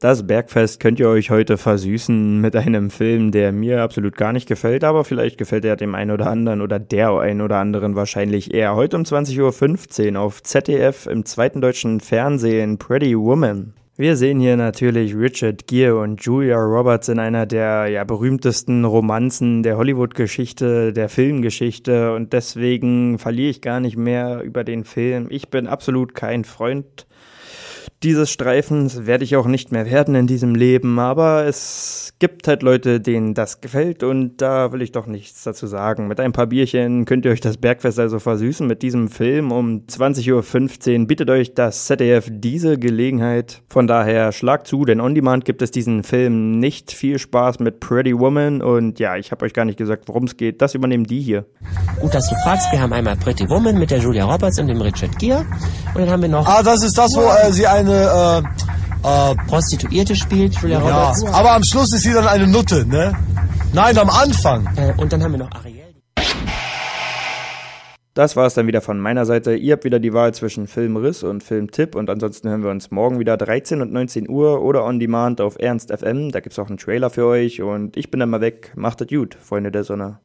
Das Bergfest könnt ihr euch heute versüßen mit einem Film, der mir absolut gar nicht gefällt, aber vielleicht gefällt er dem einen oder anderen oder der einen oder anderen wahrscheinlich eher. Heute um 20.15 Uhr auf ZDF im zweiten deutschen Fernsehen Pretty Woman. Wir sehen hier natürlich Richard Gere und Julia Roberts in einer der ja, berühmtesten Romanzen der Hollywood-Geschichte, der Filmgeschichte und deswegen verliere ich gar nicht mehr über den Film. Ich bin absolut kein Freund dieses Streifens werde ich auch nicht mehr werden in diesem Leben, aber es gibt halt Leute, denen das gefällt und da will ich doch nichts dazu sagen. Mit ein paar Bierchen könnt ihr euch das Bergfest also versüßen mit diesem Film um 20.15 Uhr bietet euch das ZDF diese Gelegenheit. Von daher schlagt zu, denn on demand gibt es diesen Film nicht. Viel Spaß mit Pretty Woman und ja, ich habe euch gar nicht gesagt, worum es geht. Das übernehmen die hier. Gut, dass du fragst. Wir haben einmal Pretty Woman mit der Julia Roberts und dem Richard Gere und dann haben wir noch... Ah, das ist das, wo äh, sie eine eine äh, äh, Prostituierte spielt, Julia Roberts. Ja, aber am Schluss ist sie dann eine Nutte, ne? Nein, am Anfang. Äh, und dann haben wir noch Ariel. Das war es dann wieder von meiner Seite. Ihr habt wieder die Wahl zwischen Filmriss und Filmtipp und ansonsten hören wir uns morgen wieder 13 und 19 Uhr oder on demand auf Ernst FM. Da gibt es auch einen Trailer für euch und ich bin dann mal weg. Macht es gut, Freunde der Sonne.